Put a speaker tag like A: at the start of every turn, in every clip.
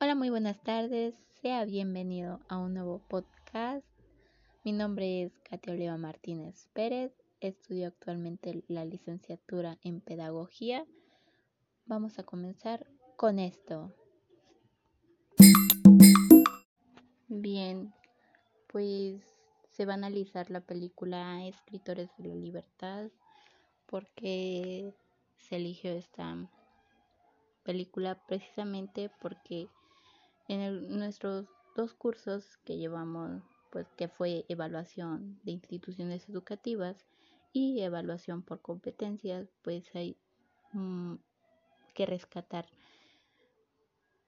A: Hola, muy buenas tardes. Sea bienvenido a un nuevo podcast. Mi nombre es Katia Oliva Martínez Pérez. Estudio actualmente la licenciatura en Pedagogía. Vamos a comenzar con esto. Bien, pues se va a analizar la película Escritores de la Libertad porque se eligió esta película precisamente porque en nuestros dos cursos que llevamos, pues que fue evaluación de instituciones educativas y evaluación por competencias, pues hay mm, que rescatar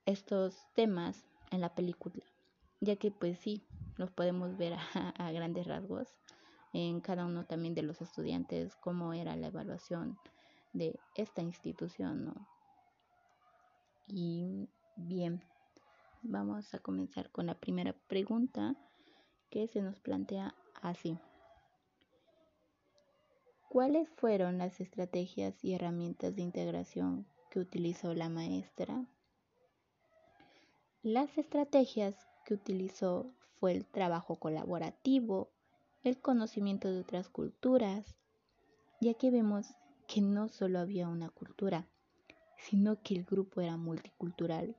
A: estos temas en la película, ya que pues sí, los podemos ver a, grandes rasgos en cada uno también de los estudiantes, cómo era la evaluación de esta institución. Y bien, vamos a comenzar con la primera pregunta que se nos plantea así. ¿Cuáles fueron las estrategias y herramientas de integración que utilizó la maestra? Las estrategias que utilizó fue el trabajo colaborativo, el conocimiento de otras culturas, ya que vemos que no solo había una cultura, sino que el grupo era multicultural.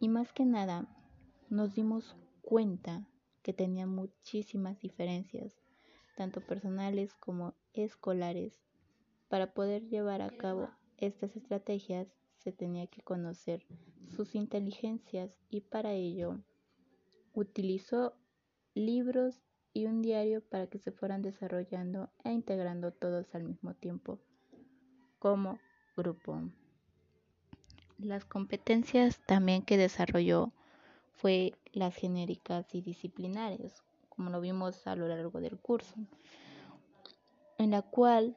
A: Y más que nada, nos dimos cuenta que tenía muchísimas diferencias, tanto personales como escolares. Para poder llevar a cabo estas estrategias se tenía que conocer sus inteligencias y para ello utilizó libros y un diario para que se fueran desarrollando e integrando todos al mismo tiempo como grupo. Las competencias también que desarrolló fue las genéricas y disciplinares, como lo vimos a lo largo del curso, en la cual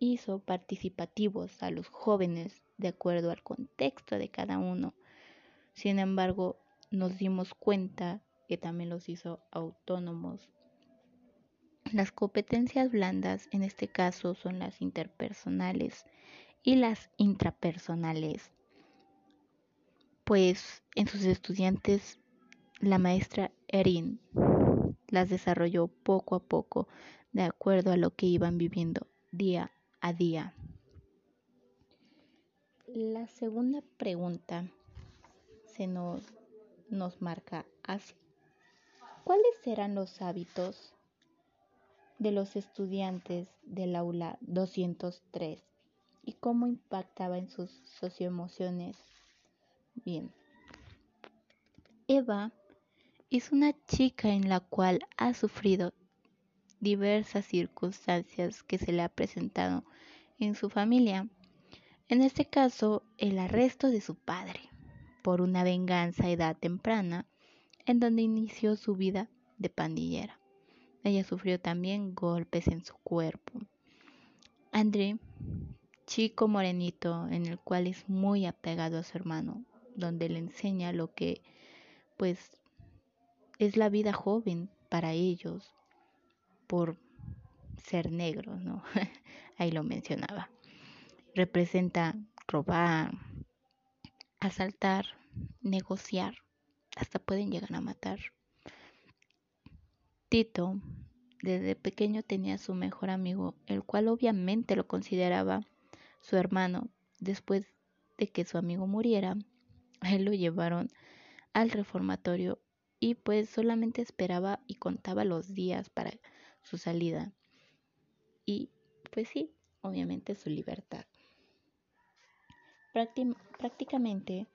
A: hizo participativos a los jóvenes de acuerdo al contexto de cada uno. Sin embargo, nos dimos cuenta que también los hizo autónomos. Las competencias blandas en este caso son las interpersonales y las intrapersonales. Pues en sus estudiantes la maestra Erin las desarrolló poco a poco de acuerdo a lo que iban viviendo día a día. La segunda pregunta se nos, nos marca así. ¿Cuáles serán los hábitos de los estudiantes del aula 203 y cómo impactaba en sus socioemociones. Bien. Eva es una chica en la cual ha sufrido diversas circunstancias que se le ha presentado en su familia. En este caso, el arresto de su padre por una venganza a edad temprana, en donde inició su vida de pandillera. Ella sufrió también golpes en su cuerpo. André chico morenito en el cual es muy apegado a su hermano, donde le enseña lo que pues es la vida joven para ellos por ser negros, ¿no? Ahí lo mencionaba. Representa robar, asaltar, negociar, hasta pueden llegar a matar. Tito desde pequeño tenía su mejor amigo, el cual obviamente lo consideraba su hermano, después de que su amigo muriera, él lo llevaron al reformatorio y pues solamente esperaba y contaba los días para su salida. Y pues sí, obviamente su libertad. Prácticamente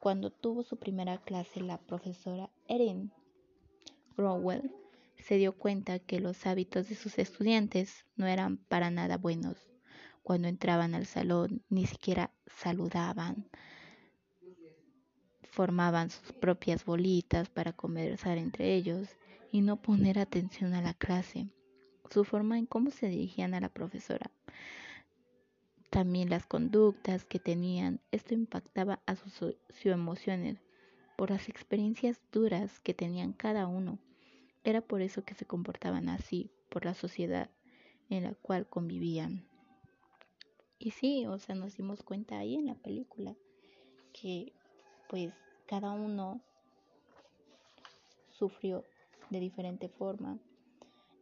A: cuando tuvo su primera clase la profesora Erin Rowell se dio cuenta que los hábitos de sus estudiantes no eran para nada buenos cuando entraban al salón ni siquiera saludaban. Formaban sus propias bolitas para conversar entre ellos y no poner atención a la clase. Su forma en cómo se dirigían a la profesora. También las conductas que tenían. Esto impactaba a sus emociones por las experiencias duras que tenían cada uno. Era por eso que se comportaban así, por la sociedad en la cual convivían. Y sí, o sea, nos dimos cuenta ahí en la película que pues cada uno sufrió de diferente forma,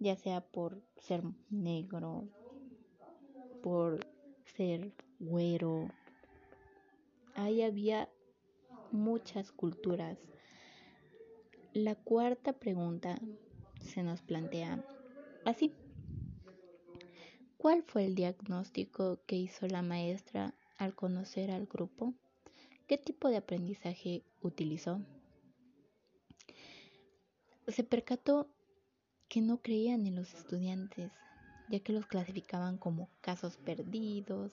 A: ya sea por ser negro, por ser güero. Ahí había muchas culturas. La cuarta pregunta se nos plantea así. ¿Cuál fue el diagnóstico que hizo la maestra al conocer al grupo? ¿Qué tipo de aprendizaje utilizó? Se percató que no creían en los estudiantes, ya que los clasificaban como casos perdidos,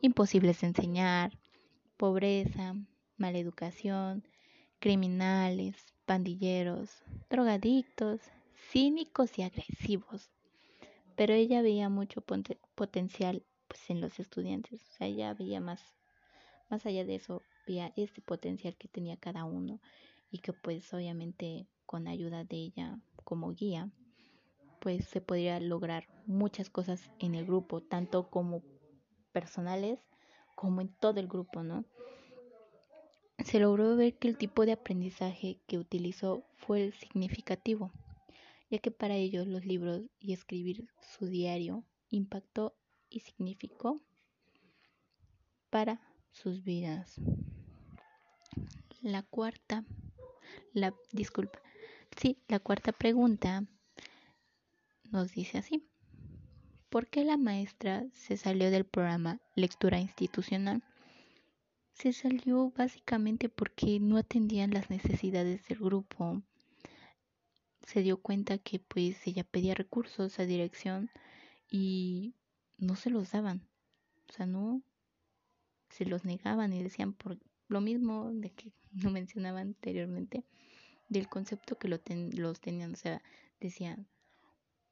A: imposibles de enseñar, pobreza, mala educación, criminales, pandilleros, drogadictos, cínicos y agresivos. Pero ella veía mucho potencial pues, en los estudiantes, o sea, ella veía más, más allá de eso, veía este potencial que tenía cada uno y que pues obviamente con ayuda de ella como guía, pues se podría lograr muchas cosas en el grupo, tanto como personales como en todo el grupo, ¿no? Se logró ver que el tipo de aprendizaje que utilizó fue el significativo, ya que para ellos los libros y escribir su diario impactó y significó para sus vidas. La cuarta, la disculpa, sí, la cuarta pregunta nos dice así. ¿Por qué la maestra se salió del programa Lectura Institucional? Se salió básicamente porque no atendían las necesidades del grupo. Se dio cuenta que pues ella pedía recursos a dirección y no se los daban. O sea, no se los negaban y decían por lo mismo de que no mencionaba anteriormente del concepto que lo los tenían, o sea, decían,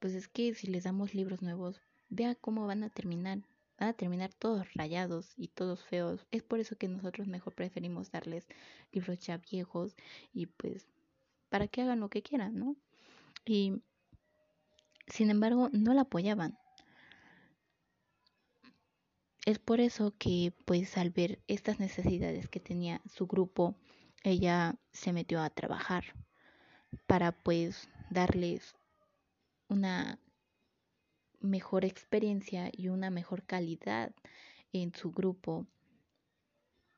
A: pues es que si les damos libros nuevos, vea cómo van a terminar, van a terminar todos rayados y todos feos. Es por eso que nosotros mejor preferimos darles libros ya viejos y pues para que hagan lo que quieran, ¿no? Y sin embargo, no la apoyaban. Es por eso que pues al ver estas necesidades que tenía su grupo, ella se metió a trabajar para pues darles una mejor experiencia y una mejor calidad en su grupo.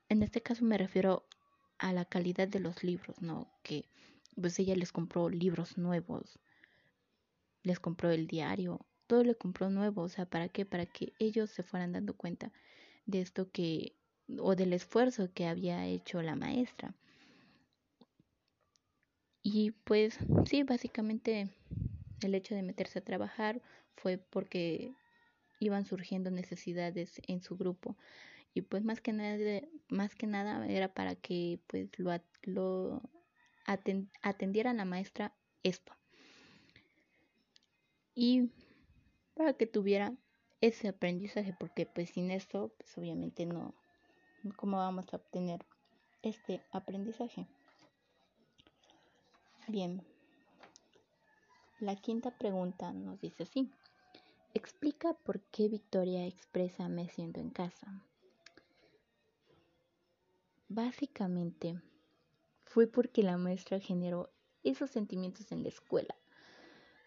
A: En este caso me refiero a la calidad de los libros, ¿no? Que pues ella les compró libros nuevos, les compró el diario, todo le compró nuevo, o sea, ¿para qué? Para que ellos se fueran dando cuenta de esto que, o del esfuerzo que había hecho la maestra. Y pues sí, básicamente el hecho de meterse a trabajar fue porque iban surgiendo necesidades en su grupo. Y pues más que nada más que nada era para que pues lo, lo atendiera la maestra esto. Y para que tuviera ese aprendizaje porque pues sin esto pues obviamente no cómo vamos a obtener este aprendizaje bien la quinta pregunta nos dice así explica por qué Victoria expresa me siento en casa básicamente fue porque la maestra generó esos sentimientos en la escuela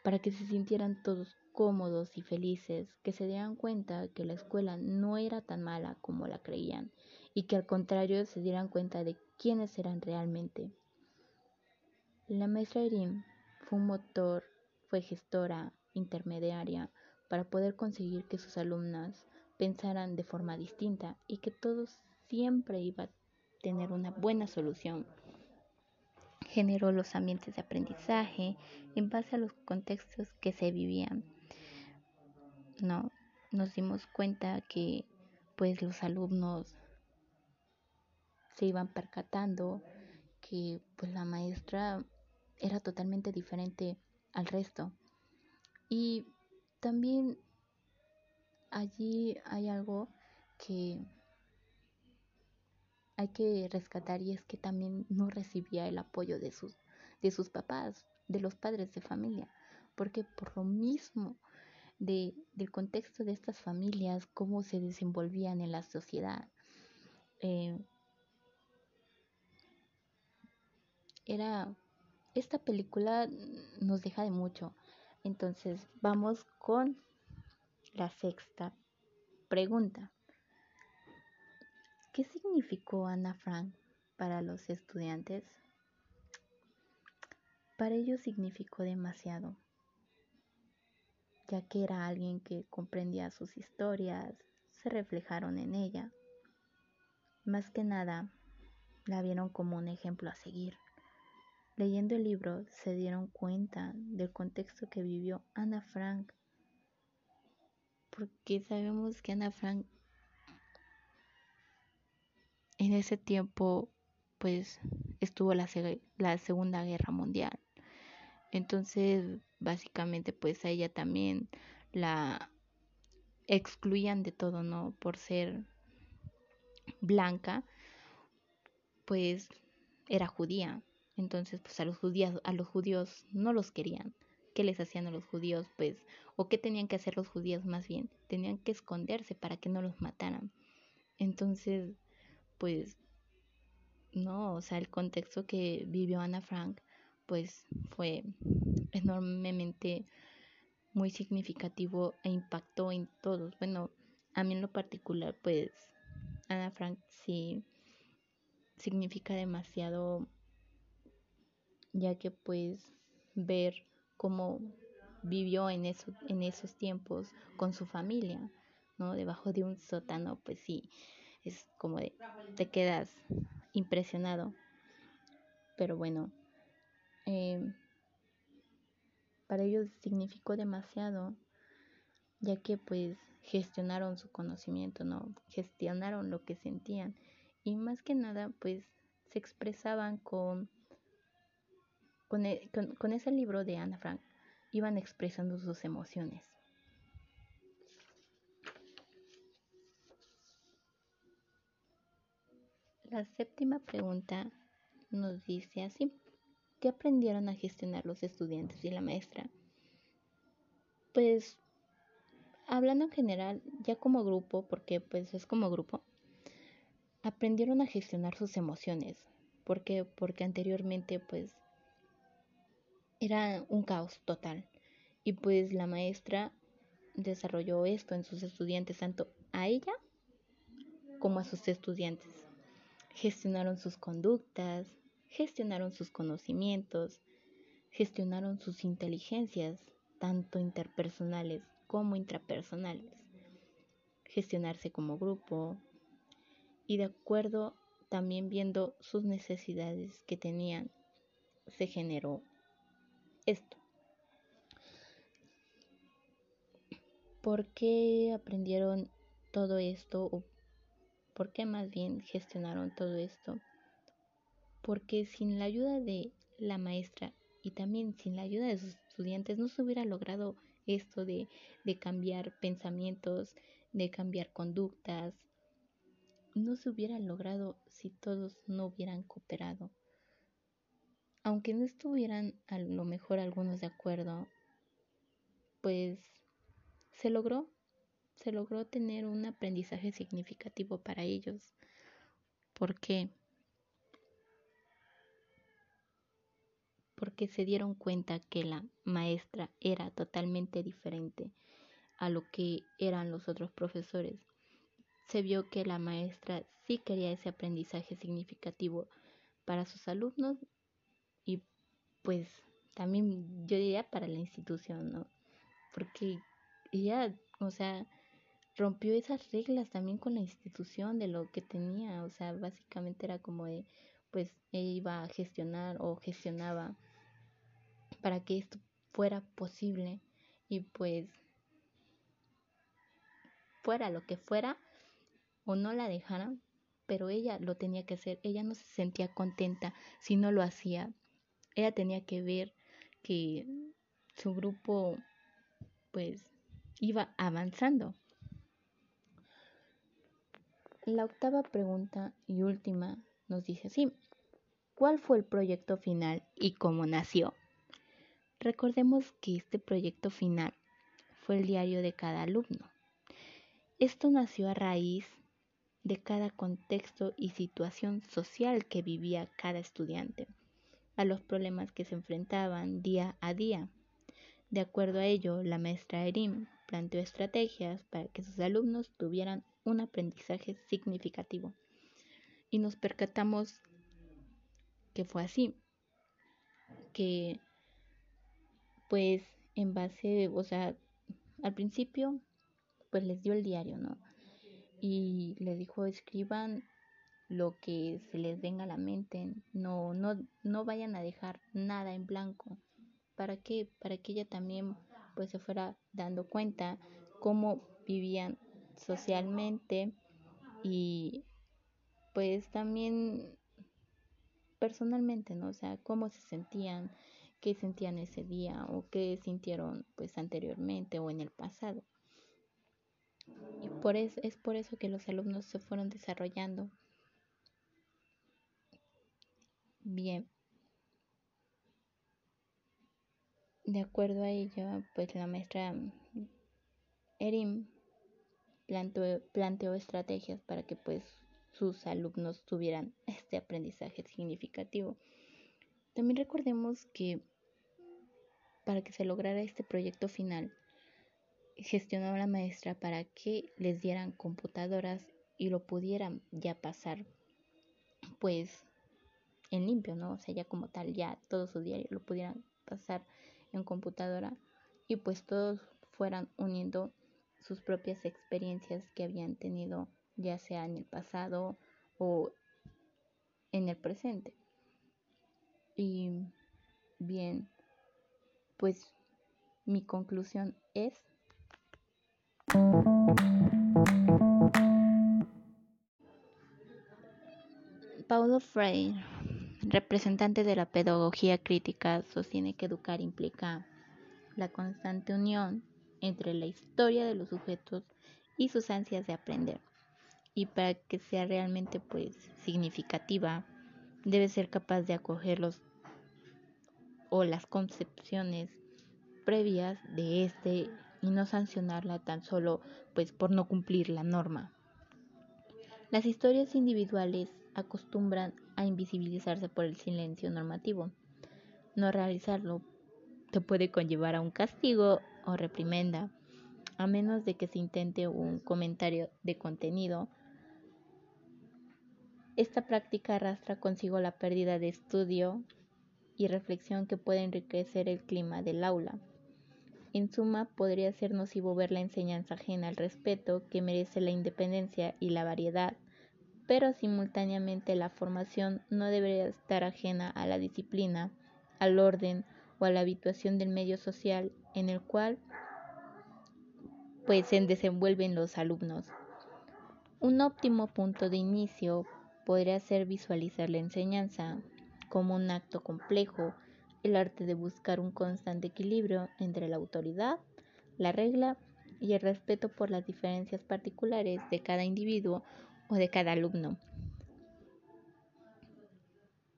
A: para que se sintieran todos cómodos y felices, que se dieran cuenta que la escuela no era tan mala como la creían y que al contrario se dieran cuenta de quiénes eran realmente. La maestra Erin fue un motor, fue gestora, intermediaria, para poder conseguir que sus alumnas pensaran de forma distinta y que todos siempre iba a tener una buena solución. Generó los ambientes de aprendizaje en base a los contextos que se vivían no nos dimos cuenta que pues los alumnos se iban percatando que pues la maestra era totalmente diferente al resto y también allí hay algo que hay que rescatar y es que también no recibía el apoyo de sus de sus papás de los padres de familia, porque por lo mismo de, del contexto de estas familias, cómo se desenvolvían en la sociedad. Eh, era esta película nos deja de mucho. Entonces vamos con la sexta pregunta. ¿Qué significó Ana Frank para los estudiantes? Para ellos significó demasiado ya que era alguien que comprendía sus historias, se reflejaron en ella. Más que nada, la vieron como un ejemplo a seguir. Leyendo el libro se dieron cuenta del contexto que vivió Ana Frank, porque sabemos que Ana Frank en ese tiempo pues estuvo la, la Segunda Guerra Mundial. Entonces básicamente pues a ella también la excluían de todo, ¿no? Por ser blanca, pues era judía. Entonces, pues a los judíos, a los judíos no los querían. ¿Qué les hacían a los judíos? Pues, o qué tenían que hacer los judíos más bien, tenían que esconderse para que no los mataran. Entonces, pues, no, o sea, el contexto que vivió Ana Frank, pues fue enormemente muy significativo e impactó en todos. Bueno, a mí en lo particular, pues Ana Frank sí significa demasiado, ya que pues ver cómo vivió en, eso, en esos tiempos con su familia, ¿no? Debajo de un sótano, pues sí, es como de, te quedas impresionado. Pero bueno, eh, para ellos significó demasiado, ya que pues gestionaron su conocimiento, ¿no? Gestionaron lo que sentían y más que nada pues se expresaban con, con, e, con ese libro de Ana Frank, iban expresando sus emociones. La séptima pregunta nos dice así. ¿Qué aprendieron a gestionar los estudiantes y la maestra? Pues hablando en general, ya como grupo, porque pues es como grupo, aprendieron a gestionar sus emociones. ¿Por qué? Porque anteriormente pues era un caos total. Y pues la maestra desarrolló esto en sus estudiantes, tanto a ella como a sus estudiantes. Gestionaron sus conductas, gestionaron sus conocimientos, gestionaron sus inteligencias, tanto interpersonales como intrapersonales, gestionarse como grupo y de acuerdo también viendo sus necesidades que tenían, se generó ¿Por qué aprendieron todo esto? ¿O por qué más bien gestionaron todo esto? porque sin la ayuda de la maestra y también sin la ayuda de sus estudiantes no se hubiera logrado esto de, cambiar pensamientos, de cambiar conductas, no se hubiera logrado si todos no hubieran cooperado. Aunque no estuvieran a lo mejor algunos de acuerdo, pues se logró, se logró tener un aprendizaje significativo para ellos. ¿Por qué? porque se dieron cuenta que la maestra era totalmente diferente a lo que eran los otros profesores. Se vio que la maestra sí quería ese aprendizaje significativo para sus alumnos y pues también yo diría para la institución, ¿no? Porque ella, o sea, rompió esas reglas también con la institución de lo que tenía, o sea, básicamente era como de, pues ella iba a gestionar o gestionaba para que esto fuera posible y pues fuera lo que fuera o no la dejaran, pero ella lo tenía que hacer, ella no se sentía contenta si no lo hacía, ella tenía que ver que su grupo pues iba avanzando. La octava pregunta y última nos dice así, ¿cuál fue el proyecto final y cómo nació? Recordemos que este proyecto final fue el diario de cada alumno. Esto nació a raíz de cada contexto y situación social que vivía cada estudiante, a los problemas que se enfrentaban día a día. De acuerdo a ello, la maestra Erim planteó estrategias para que sus alumnos tuvieran un aprendizaje significativo. Y nos percatamos que fue así, que pues en base, o sea, al principio pues les dio el diario, ¿no? Y les dijo, escriban lo que se les venga a la mente, no, no, no vayan a dejar nada en blanco. ¿Para qué? Para que ella también pues se fuera dando cuenta cómo vivían socialmente y pues también personalmente, ¿no? O sea, cómo se sentían, qué sentían ese día o qué sintieron pues anteriormente o en el pasado. Y por eso, es por eso que los alumnos se fueron desarrollando. Bien. De acuerdo a ello, pues la maestra Erim planteó, estrategias para que pues sus alumnos tuvieran este aprendizaje significativo. También recordemos que para que se lograra este proyecto final, gestionó la maestra para que les dieran computadoras y lo pudieran ya pasar pues en limpio, ¿no? O sea, ya como tal, ya todo su diario lo pudieran pasar en computadora y pues todos fueran uniendo sus propias experiencias que habían tenido ya sea en el pasado o en el presente. Y bien, pues mi conclusión es Paulo Freire, representante de la pedagogía crítica, sostiene que educar implica la constante unión entre la historia de los sujetos y sus ansias de aprender y para que sea realmente pues significativa debe ser capaz de acogerlos o las concepciones previas de este y no sancionarla tan solo pues por no cumplir la norma. Las historias individuales acostumbran a invisibilizarse por el silencio normativo. No realizarlo te puede conllevar a un castigo o reprimenda, a menos de que se intente un comentario de contenido esta práctica arrastra consigo la pérdida de estudio y reflexión que puede enriquecer el clima del aula. En suma, podría ser nocivo ver la enseñanza ajena al respeto que merece la independencia y la variedad, pero simultáneamente la formación no debería estar ajena a la disciplina, al orden o a la habituación del medio social en el cual pues se desenvuelven los alumnos. Un óptimo punto de inicio podría ser visualizar la enseñanza como un acto complejo, el arte de buscar un constante equilibrio entre la autoridad, la regla y el respeto por las diferencias particulares de cada individuo o de cada alumno.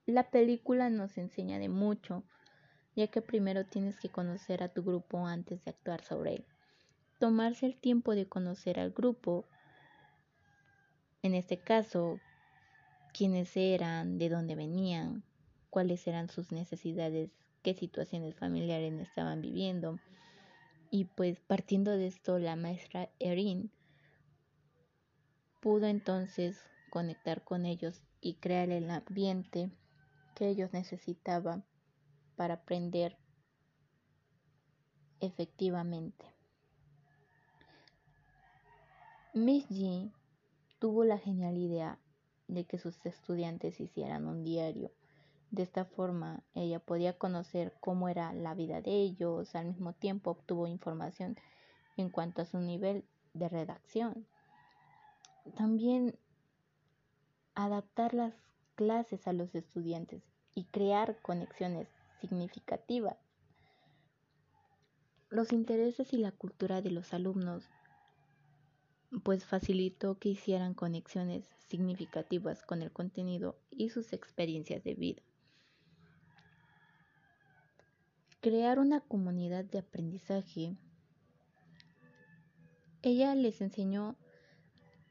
A: La película nos enseña de mucho, ya que primero tienes que conocer a tu grupo antes de actuar sobre él. Tomarse el tiempo de conocer al grupo, en este caso, quiénes eran, de dónde venían, cuáles eran sus necesidades, qué situaciones familiares estaban viviendo. Y pues partiendo de esto, la maestra Erin pudo entonces conectar con ellos y crear el ambiente que ellos necesitaban para aprender efectivamente. Miss G tuvo la genial idea de que sus estudiantes hicieran un diario. De esta forma, ella podía conocer cómo era la vida de ellos, al mismo tiempo obtuvo información en cuanto a su nivel de redacción. También adaptar las clases a los estudiantes y crear conexiones significativas. Los intereses y la cultura de los alumnos pues facilitó que hicieran conexiones significativas con el contenido y sus experiencias de vida. crear una comunidad de aprendizaje, ella les enseñó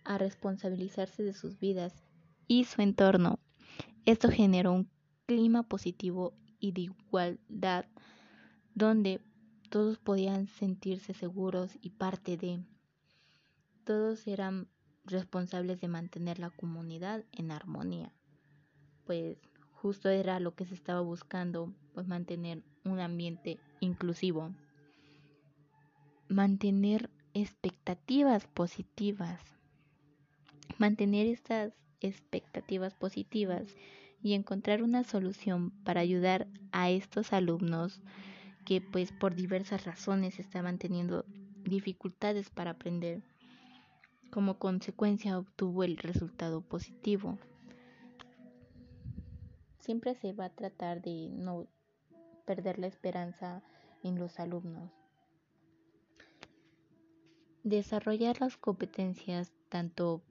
A: a responsabilizarse de sus vidas y su entorno. Esto generó un clima positivo y de igualdad donde todos podían sentirse seguros y parte de. Todos eran responsables de mantener la comunidad en armonía. Pues justo era lo que se estaba buscando, pues mantener un ambiente inclusivo. Mantener expectativas positivas. Mantener estas expectativas positivas y encontrar una solución para ayudar a estos alumnos que pues por diversas razones estaban teniendo dificultades para aprender. Como consecuencia obtuvo el resultado positivo. Siempre se va a tratar de no perder la esperanza en los alumnos. Desarrollar las competencias tanto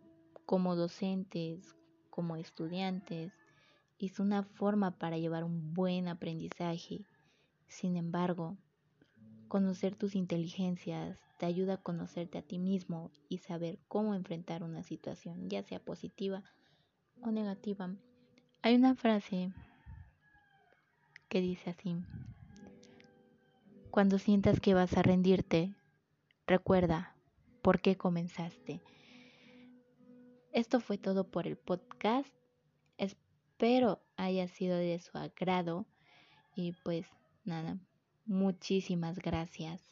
A: como docentes como estudiantes es una forma para llevar un buen aprendizaje. Sin embargo, conocer tus inteligencias te ayuda a conocerte a ti mismo y saber cómo enfrentar una situación, ya sea positiva o negativa. Hay una frase que dice así, cuando sientas que vas a rendirte, recuerda por qué comenzaste. Esto fue todo por el podcast. Espero haya sido de su agrado. Y pues nada, muchísimas gracias.